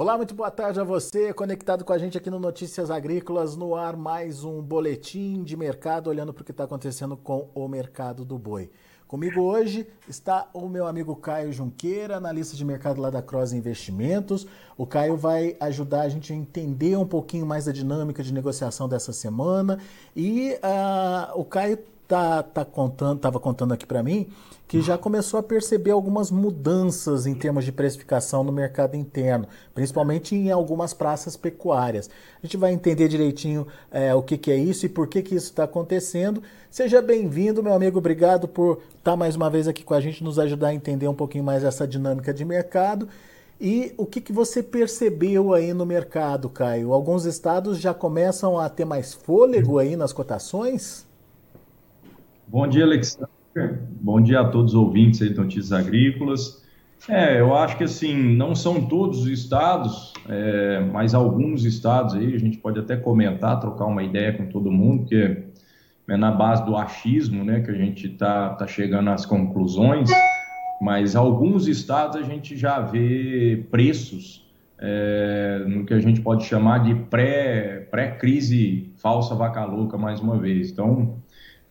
Olá, muito boa tarde a você, conectado com a gente aqui no Notícias Agrícolas, no ar mais um boletim de mercado, olhando para o que está acontecendo com o mercado do boi. Comigo hoje está o meu amigo Caio Junqueira, analista de mercado lá da Cross Investimentos. O Caio vai ajudar a gente a entender um pouquinho mais da dinâmica de negociação dessa semana. E uh, o Caio tá, tá contando, estava contando aqui para mim que já começou a perceber algumas mudanças em termos de precificação no mercado interno, principalmente em algumas praças pecuárias. A gente vai entender direitinho é, o que, que, é isso e por que, que isso está acontecendo. Seja bem-vindo, meu amigo. Obrigado por estar tá mais uma vez aqui com a gente, nos ajudar a entender um pouquinho mais essa dinâmica de mercado. E o que, que você percebeu aí no mercado, Caio? Alguns estados já começam a ter mais fôlego aí nas cotações? Bom dia, Alexandre. Bom dia a todos os ouvintes aí de Notícias Agrícolas. É, eu acho que assim, não são todos os estados, é, mas alguns estados aí, a gente pode até comentar, trocar uma ideia com todo mundo, porque é na base do achismo, né, que a gente está tá chegando às conclusões, mas alguns estados a gente já vê preços é, no que a gente pode chamar de pré-crise pré falsa vaca louca, mais uma vez. Então,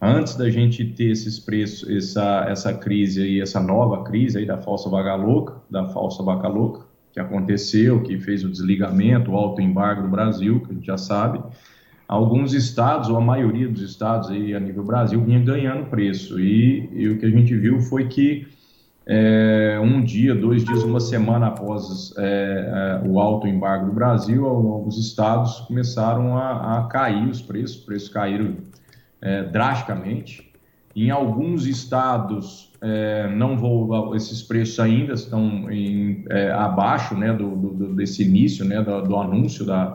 antes da gente ter esses preços, essa, essa crise aí, essa nova crise aí da falsa vaga louca, da falsa vaca louca, que aconteceu, que fez o desligamento, o alto embargo do Brasil, que a gente já sabe, alguns estados, ou a maioria dos estados aí a nível Brasil, vinha ganhando preço. E, e o que a gente viu foi que é, um dia, dois dias, uma semana após é, é, o alto embargo do Brasil, alguns estados começaram a, a cair os preços, os preços caíram é, drasticamente. Em alguns estados, é, não vou, esses preços ainda estão em, é, abaixo né, do, do, desse início, né, do, do anúncio da,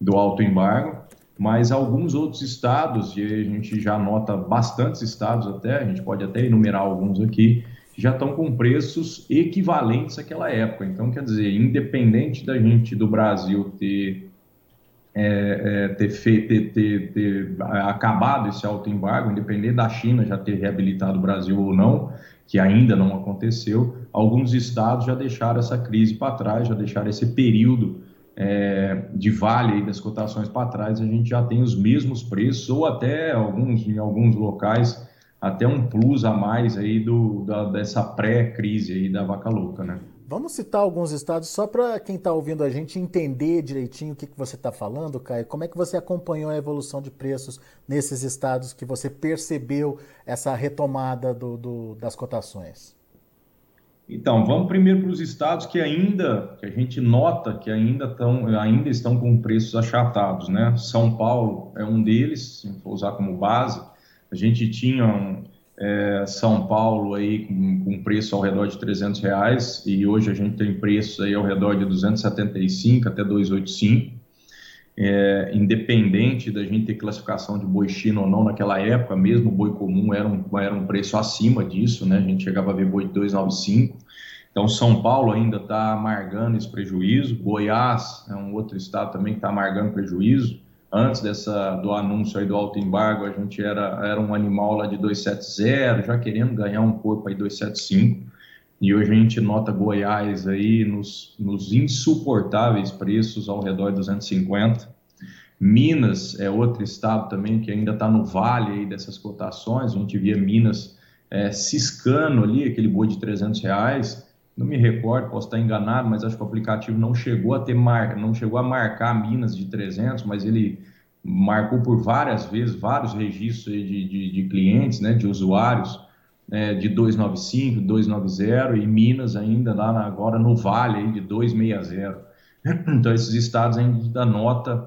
do alto embargo, mas alguns outros estados, e a gente já nota bastantes estados até, a gente pode até enumerar alguns aqui, já estão com preços equivalentes àquela época. Então, quer dizer, independente da gente do Brasil ter é, é, ter, feito, ter, ter, ter, acabado esse alto embargo, independente da China já ter reabilitado o Brasil ou não, que ainda não aconteceu, alguns estados já deixaram essa crise para trás, já deixaram esse período é, de vale das cotações para trás, a gente já tem os mesmos preços, ou até alguns, em alguns locais, até um plus a mais aí do, da, dessa pré-crise aí da vaca louca, né? Vamos citar alguns estados só para quem está ouvindo a gente entender direitinho o que, que você está falando, Caio. Como é que você acompanhou a evolução de preços nesses estados que você percebeu essa retomada do, do, das cotações? Então, vamos primeiro para os estados que ainda, que a gente nota que ainda, tão, ainda estão com preços achatados, né? São Paulo é um deles, for usar como base. A gente tinha um, é, São Paulo aí com, com, preço ao redor de 300 reais e hoje a gente tem preços aí ao redor de 275 até 285. É, independente da gente ter classificação de boi chino ou não naquela época, mesmo boi comum era um, era um preço acima disso, né? A gente chegava a ver boi de 295. Então, São Paulo ainda está amargando esse prejuízo. Goiás é um outro estado também que está amargando prejuízo antes dessa do anúncio aí do alto embargo, a gente era, era um animal lá de 270, já querendo ganhar um corpo aí 275. E hoje a gente nota Goiás aí nos, nos insuportáveis preços ao redor de 250. Minas é outro estado também que ainda está no vale aí dessas cotações. A gente via Minas é, ciscando ali, aquele boi de 300 reais não me recordo, posso estar enganado, mas acho que o aplicativo não chegou a ter mar... não chegou a marcar Minas de 300, mas ele marcou por várias vezes vários registros de, de, de clientes, né, de usuários né, de 295, 290 e Minas ainda lá na, agora no Vale aí de 260. Então esses estados ainda nota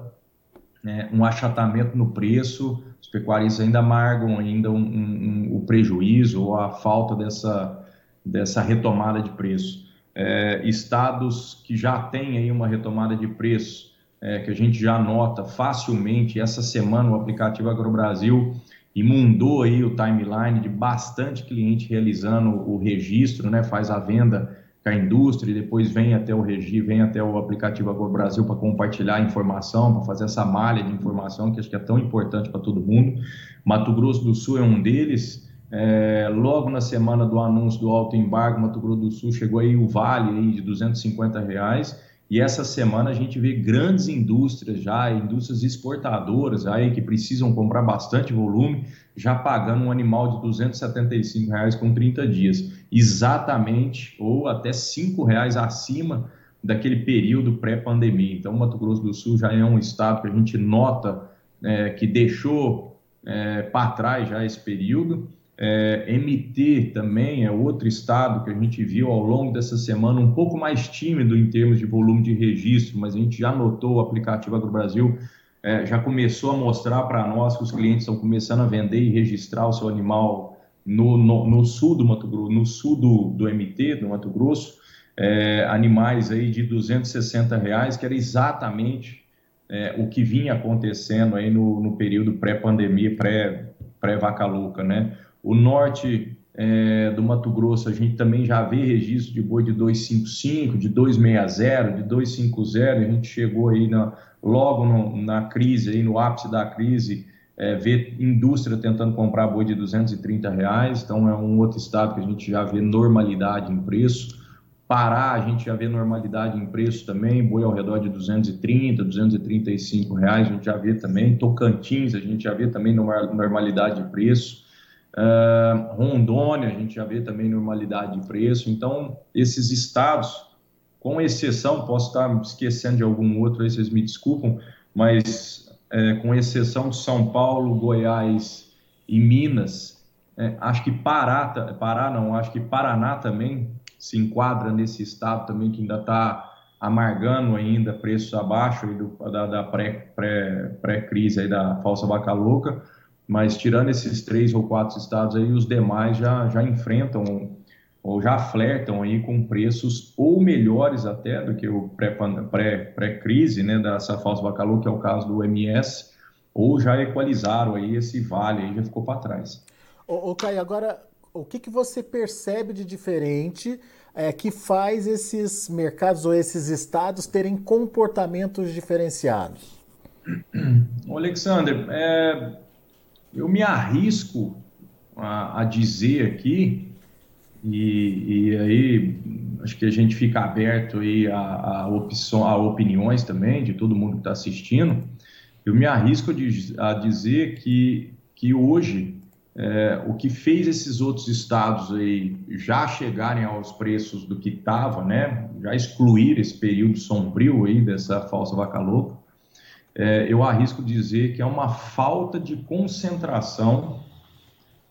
né, um achatamento no preço, os pecuaristas ainda amargam ainda um, um, um, o prejuízo ou a falta dessa dessa retomada de preço. É, estados que já têm aí uma retomada de preço, é, que a gente já nota facilmente, essa semana o aplicativo AgroBrasil imundou aí o timeline de bastante cliente realizando o registro, né, faz a venda com a indústria e depois vem até o Regi, vem até o aplicativo AgroBrasil para compartilhar informação, para fazer essa malha de informação que acho que é tão importante para todo mundo. Mato Grosso do Sul é um deles, é, logo na semana do anúncio do alto embargo, Mato Grosso do Sul chegou aí o vale aí de 250 reais. E essa semana a gente vê grandes indústrias já, indústrias exportadoras aí que precisam comprar bastante volume, já pagando um animal de 275 reais com 30 dias, exatamente ou até 5 reais acima daquele período pré-pandemia. Então, Mato Grosso do Sul já é um estado que a gente nota é, que deixou é, para trás já esse período é, MT também é outro estado que a gente viu ao longo dessa semana um pouco mais tímido em termos de volume de registro, mas a gente já notou o aplicativo AgroBrasil é, já começou a mostrar para nós que os clientes estão começando a vender e registrar o seu animal no, no, no sul do Mato Grosso, no sul do, do MT, do Mato Grosso, é, animais aí de 260 reais, que era exatamente é, o que vinha acontecendo aí no, no período pré-pandemia, pré-vaca pré louca, né? O norte é, do Mato Grosso, a gente também já vê registro de boi de 255, de 260, de 250. A gente chegou aí na, logo no, na crise, aí no ápice da crise, é, ver indústria tentando comprar boi de 230 reais. Então, é um outro estado que a gente já vê normalidade em preço. Pará, a gente já vê normalidade em preço também, boi ao redor de 230, 235 reais, a gente já vê também. Tocantins, a gente já vê também normalidade de preço. Uh, Rondônia, a gente já vê também normalidade de preço. Então, esses estados, com exceção, posso estar esquecendo de algum outro aí, vocês me desculpam, mas é, com exceção de São Paulo, Goiás e Minas, é, acho que Pará, Pará não, acho que Paraná também se enquadra nesse estado também que ainda está amargando ainda preços abaixo do, da, da pré-crise pré, pré da falsa vaca louca mas tirando esses três ou quatro estados aí, os demais já, já enfrentam ou já flertam aí com preços ou melhores até do que o pré-crise, pré, pré né, dessa falsa bacalhau, que é o caso do MS, ou já equalizaram aí esse vale aí, já ficou para trás. Ô, ô Caio, agora, o que, que você percebe de diferente é, que faz esses mercados ou esses estados terem comportamentos diferenciados? Ô, Alexander, é, eu me arrisco a, a dizer aqui, e, e, aí acho que a gente fica aberto aí a, a, opção, a opiniões também de todo mundo que está assistindo, eu me arrisco a dizer que, que hoje é, o que fez esses outros estados aí já chegarem aos preços do que estava, né, já excluir esse período sombrio aí dessa falsa vaca louca, é, eu arrisco dizer que é uma falta de concentração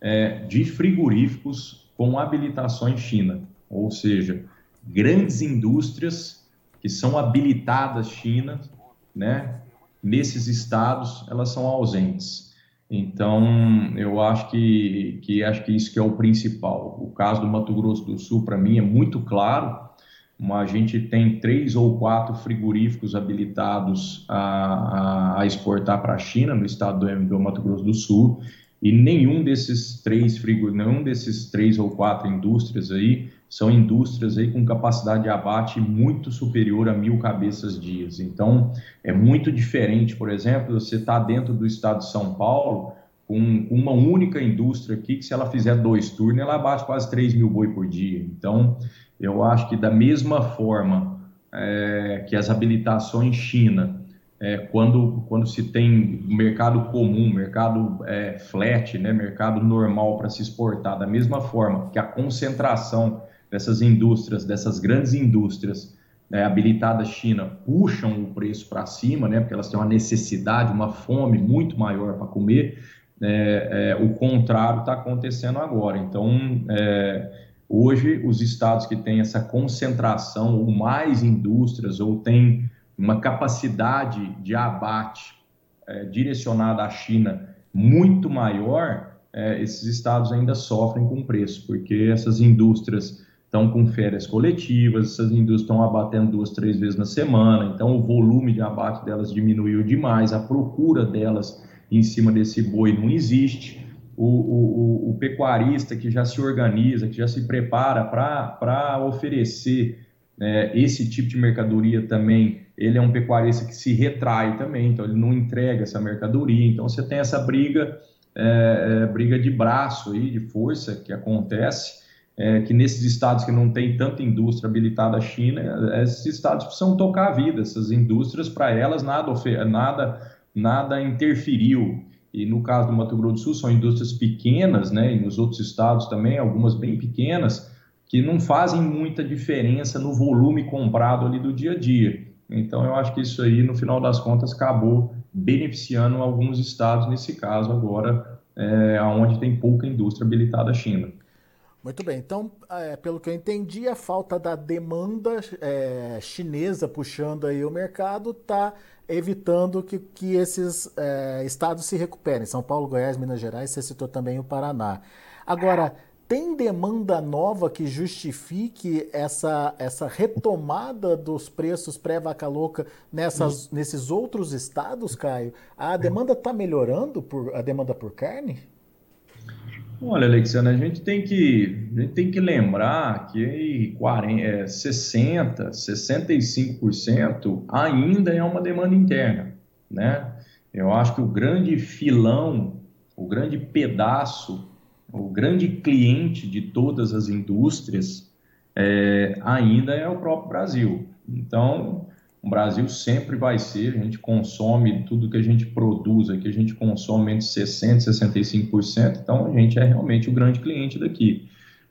é, de frigoríficos com habilitação em China, ou seja, grandes indústrias que são habilitadas China, né? Nesses estados elas são ausentes. Então, eu acho que, que acho que isso que é o principal. O caso do Mato Grosso do Sul, para mim, é muito claro a gente tem três ou quatro frigoríficos habilitados a, a, a exportar para a China, no estado do, do, Mato Grosso do Sul, e nenhum desses três frigoríficos, nenhum desses três ou quatro indústrias aí são indústrias aí com capacidade de abate muito superior a mil cabeças dias. Então, é muito diferente, por exemplo, você está dentro do estado de São Paulo, com uma única indústria aqui, que se ela fizer dois turnos, ela abate quase 3 mil boi por dia. Então, eu acho que da mesma forma é, que as habilitações China, é, quando, quando se tem mercado comum, mercado é, flat, né, mercado normal para se exportar, da mesma forma que a concentração dessas indústrias, dessas grandes indústrias né, habilitadas China, puxam o preço para cima, né, porque elas têm uma necessidade, uma fome muito maior para comer, é, é, o contrário está acontecendo agora. Então, é, Hoje, os estados que têm essa concentração ou mais indústrias ou têm uma capacidade de abate é, direcionada à China muito maior, é, esses estados ainda sofrem com preço, porque essas indústrias estão com férias coletivas, essas indústrias estão abatendo duas, três vezes na semana, então o volume de abate delas diminuiu demais, a procura delas em cima desse boi não existe o, o, o, pecuarista que já se organiza, que já se prepara para oferecer é, esse tipo de mercadoria também, ele é um pecuarista que se retrai também, então ele não entrega essa mercadoria. Então você tem essa briga, é, é, briga de braço aí, de força que acontece. é, que nesses estados que não tem tanta indústria habilitada à China, esses estados precisam tocar a vida, essas indústrias, para elas, nada, nada, nada interferiu. E no caso do Mato Grosso do Sul, são indústrias pequenas, né, e nos outros estados também, algumas bem pequenas, que não fazem muita diferença no volume comprado ali do dia a dia. Então, eu acho que isso aí, no final das contas, acabou beneficiando alguns estados, nesse caso agora, é, onde tem pouca indústria habilitada à China. Muito bem, então, é, pelo que eu entendi, a falta da demanda é, chinesa puxando aí o mercado está evitando que, que esses é, estados se recuperem. São Paulo, Goiás, Minas Gerais, você citou também o Paraná. Agora, tem demanda nova que justifique essa, essa retomada dos preços pré-vaca louca nessas, nesses outros estados, Caio? A demanda está melhorando, por, a demanda por carne? Olha, Alexandre, a gente tem que, a gente tem que lembrar que 40, é, 60%, 65% ainda é uma demanda interna, né? Eu acho que o grande filão, o grande pedaço, o grande cliente de todas as indústrias é, ainda é o próprio Brasil. Então, o Brasil sempre vai ser, a gente consome tudo que a gente produz aqui, a gente consome entre 60% e 65%, então a gente é realmente o grande cliente daqui.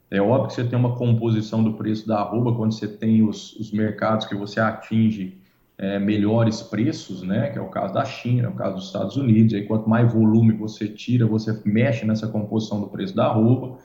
É óbvio que você tem uma composição do preço da arroba quando você tem os, os mercados que você atinge é, melhores preços, né? Que é o caso da China, é o caso dos Estados Unidos. Aí quanto mais volume você tira, você mexe nessa composição do preço da arroba.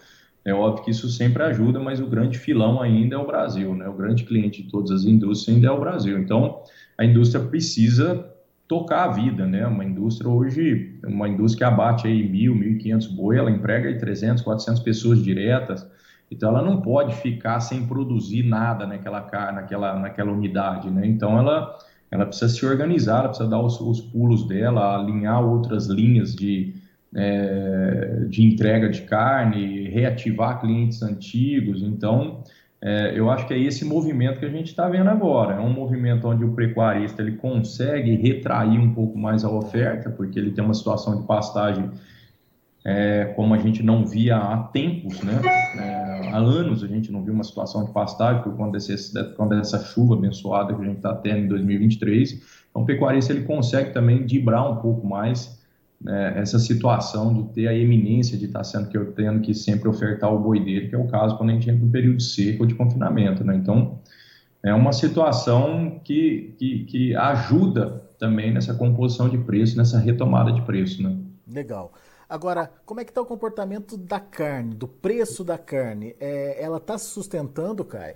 É óbvio que isso sempre ajuda, mas o grande filão ainda é o Brasil, né? O grande cliente de todas as indústrias ainda é o Brasil. Então, a indústria precisa tocar a vida, né? Uma indústria hoje, uma indústria que abate aí mil, mil e quinhentos boi, ela emprega aí 300, 400 pessoas diretas. Então, ela não pode ficar sem produzir nada naquela, naquela, naquela unidade, né? Então, ela, ela precisa se organizar, ela precisa dar os, os pulos dela, alinhar outras linhas de, é, de entrega de carne, reativar clientes antigos. Então, é, eu acho que é esse movimento que a gente está vendo agora. É um movimento onde o pecuarista ele consegue retrair um pouco mais a oferta, porque ele tem uma situação de pastagem é, como a gente não via há tempos, né? É, há anos a gente não viu uma situação de pastagem por conta, desse, conta dessa chuva abençoada que a gente está tendo em 2023. Então, o pecuarista ele consegue também dibrar um pouco mais né, essa situação de ter a eminência de estar sendo que eu tendo que sempre ofertar o boi dele, que é o caso quando a gente entra no período seco ou de confinamento, né? Então, é uma situação que, que, que ajuda também nessa composição de preço, nessa retomada de preço, né? Legal. Agora, como é que está o comportamento da carne, do preço da carne? É, ela está se sustentando, Caio?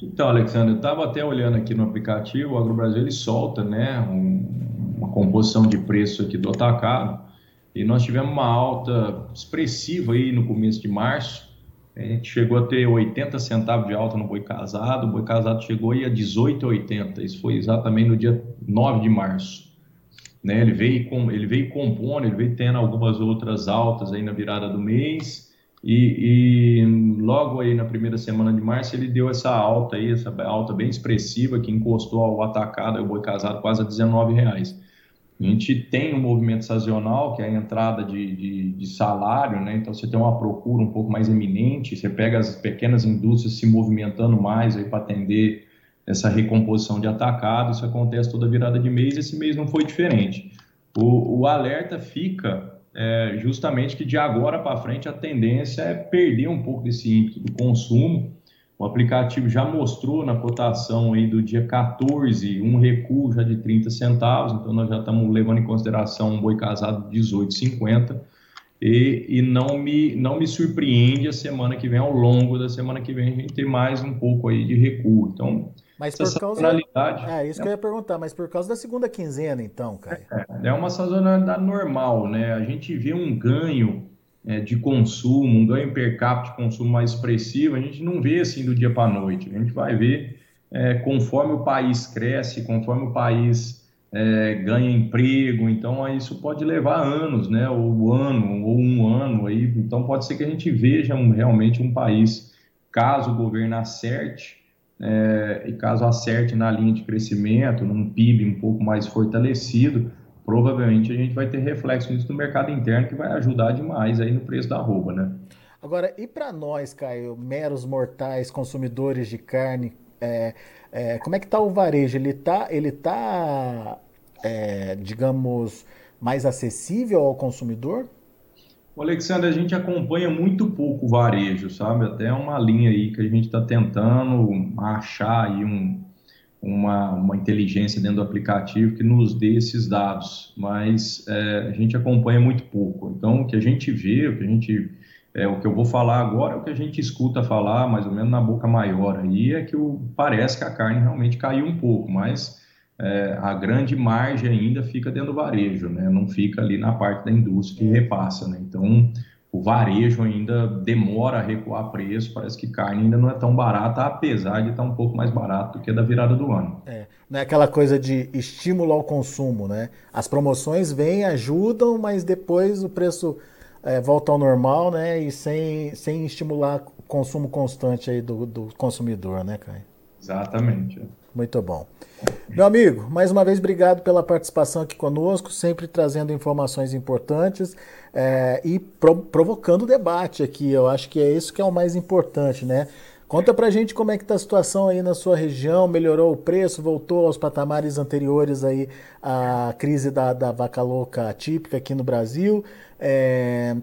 Então, Alexandre, eu estava até olhando aqui no aplicativo, o AgroBrasil ele solta né, um, uma composição de preço aqui do atacado e nós tivemos uma alta expressiva aí no começo de março. A gente chegou a ter 80 centavos de alta no boi casado, o boi casado chegou aí a 18,80. Isso foi exatamente no dia 9 de março. Né? Ele, veio com, ele veio compondo, ele veio tendo algumas outras altas aí na virada do mês e, e, logo aí na primeira semana de março ele deu essa alta aí, essa alta bem expressiva que encostou ao atacado, o boi casado quase a 19 reais. A gente tem um movimento sazonal, que é a entrada de, de, de, salário, né? Então você tem uma procura um pouco mais eminente, você pega as pequenas indústrias se movimentando mais para atender essa recomposição de atacado, isso acontece toda virada de mês, esse mês não foi diferente. O, o alerta fica é, justamente que de agora para frente a tendência é perder um pouco desse ímpeto do consumo. O aplicativo já mostrou na cotação aí do dia 14 um recuo já de 30 centavos, então nós já estamos levando em consideração um boi casado de 18,50 e, e não, me, não me surpreende a semana que vem, ao longo da semana que vem, a gente ter mais um pouco aí de recuo. Então, mas por causa. É, isso é... que eu ia perguntar, mas por causa da segunda quinzena, então, Caio. É, é uma sazonalidade normal, né? A gente vê um ganho é, de consumo, um ganho per capita de consumo mais expressivo, a gente não vê assim do dia para a noite. A gente vai ver é, conforme o país cresce, conforme o país é, ganha emprego, então isso pode levar anos, né? Ou ano, ou um ano aí. Então pode ser que a gente veja um, realmente um país, caso o governo acerte é, e caso acerte na linha de crescimento, num PIB um pouco mais fortalecido, provavelmente a gente vai ter reflexo nisso no mercado interno que vai ajudar demais aí no preço da roupa, né? Agora, e para nós, Caio, meros mortais, consumidores de carne, é, é, como é que está o varejo? Ele está, ele tá, é, digamos, mais acessível ao consumidor? O Alexandre, a gente acompanha muito pouco o varejo, sabe? Até uma linha aí que a gente está tentando achar aí um, uma, uma inteligência dentro do aplicativo que nos dê esses dados, mas é, a gente acompanha muito pouco. Então, o que a gente vê, o que a gente é, o que eu vou falar agora é o que a gente escuta falar, mais ou menos na boca maior aí, é que o, parece que a carne realmente caiu um pouco, mas é, a grande margem ainda fica dentro do varejo, né? não fica ali na parte da indústria que repassa. Né? Então, o varejo ainda demora a recuar preço, parece que carne ainda não é tão barata, apesar de estar um pouco mais barato do que da virada do ano. É, não é aquela coisa de estímulo ao consumo, né? As promoções vêm, ajudam, mas depois o preço é, volta ao normal, né? E sem, sem estimular o consumo constante aí do, do consumidor, né, Caio? Exatamente. Muito bom. Meu amigo, mais uma vez obrigado pela participação aqui conosco, sempre trazendo informações importantes é, e pro, provocando debate aqui. Eu acho que é isso que é o mais importante, né? Conta pra gente como é que tá a situação aí na sua região, melhorou o preço, voltou aos patamares anteriores aí à crise da, da vaca louca típica aqui no Brasil. É,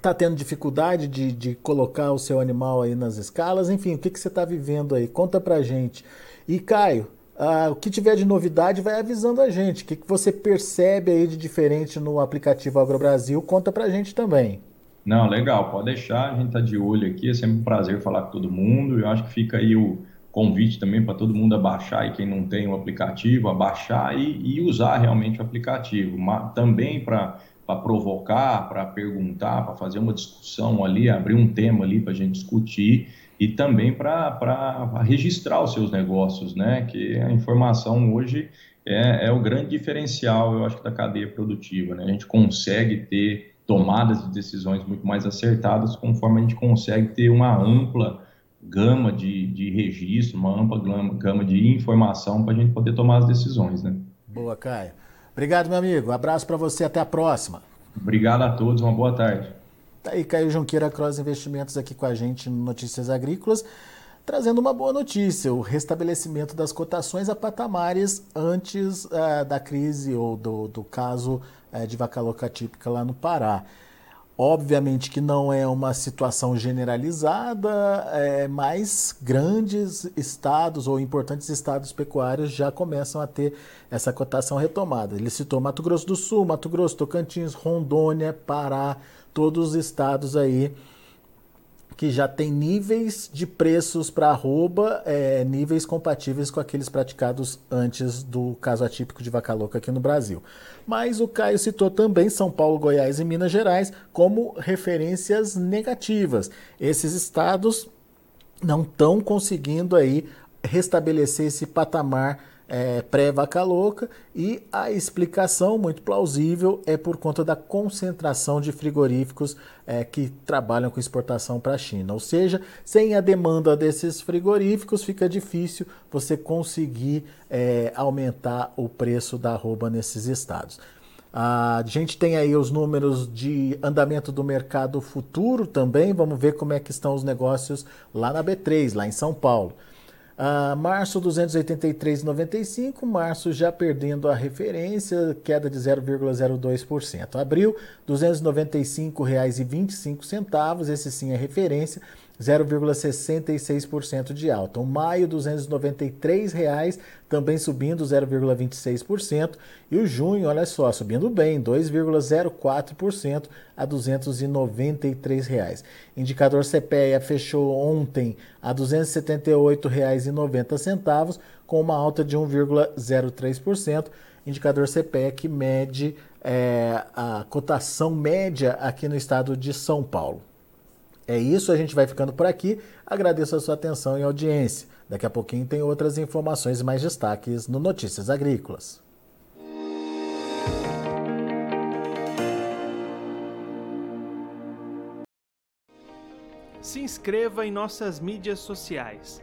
tá tendo dificuldade de, de colocar o seu animal aí nas escalas, enfim, o que, que você está vivendo aí? Conta pra gente. E Caio, ah, o que tiver de novidade vai avisando a gente. O que, que você percebe aí de diferente no aplicativo AgroBrasil, conta pra gente também. Não, legal, pode deixar, a gente está de olho aqui, é sempre um prazer falar com todo mundo. Eu acho que fica aí o convite também para todo mundo abaixar e quem não tem o aplicativo, abaixar e, e usar realmente o aplicativo. Mas, também para provocar, para perguntar, para fazer uma discussão ali, abrir um tema ali para a gente discutir e também para registrar os seus negócios, né? Que a informação hoje é, é o grande diferencial, eu acho, da cadeia produtiva, né? A gente consegue ter tomadas de decisões muito mais acertadas conforme a gente consegue ter uma ampla gama de, de registro, uma ampla gama de informação para a gente poder tomar as decisões, né? Boa, Caio. Obrigado, meu amigo. Um abraço para você. Até a próxima. Obrigado a todos. Uma boa tarde. Tá aí Caio Junqueira Cross Investimentos aqui com a gente no Notícias Agrícolas, trazendo uma boa notícia: o restabelecimento das cotações a patamares antes uh, da crise ou do, do caso é, de vaca louca típica lá no Pará. Obviamente que não é uma situação generalizada, é, mas grandes estados ou importantes estados pecuários já começam a ter essa cotação retomada. Ele citou Mato Grosso do Sul, Mato Grosso, Tocantins, Rondônia, Pará, todos os estados aí que já tem níveis de preços para arroba, é, níveis compatíveis com aqueles praticados antes do caso atípico de vaca louca aqui no Brasil. Mas o Caio citou também São Paulo, Goiás e Minas Gerais como referências negativas. Esses estados não estão conseguindo aí restabelecer esse patamar é, pré-vaca louca e a explicação muito plausível é por conta da concentração de frigoríficos é, que trabalham com exportação para a China. Ou seja, sem a demanda desses frigoríficos, fica difícil você conseguir é, aumentar o preço da arroba nesses estados. A gente tem aí os números de andamento do mercado futuro também. Vamos ver como é que estão os negócios lá na B3, lá em São Paulo. Uh, março 283,95, março já perdendo a referência, queda de 0,02%. Abril R$ 295,25, esse sim é referência, 0,66% de alta. O maio, 293 reais, também subindo 0,26%. E o junho, olha só, subindo bem, 2,04% a 293 reais. Indicador CPEA fechou ontem a R$ 278,90, com uma alta de 1,03%. Indicador que mede é, a cotação média aqui no estado de São Paulo. É isso, a gente vai ficando por aqui. Agradeço a sua atenção e audiência. Daqui a pouquinho tem outras informações e mais destaques no Notícias Agrícolas. Se inscreva em nossas mídias sociais.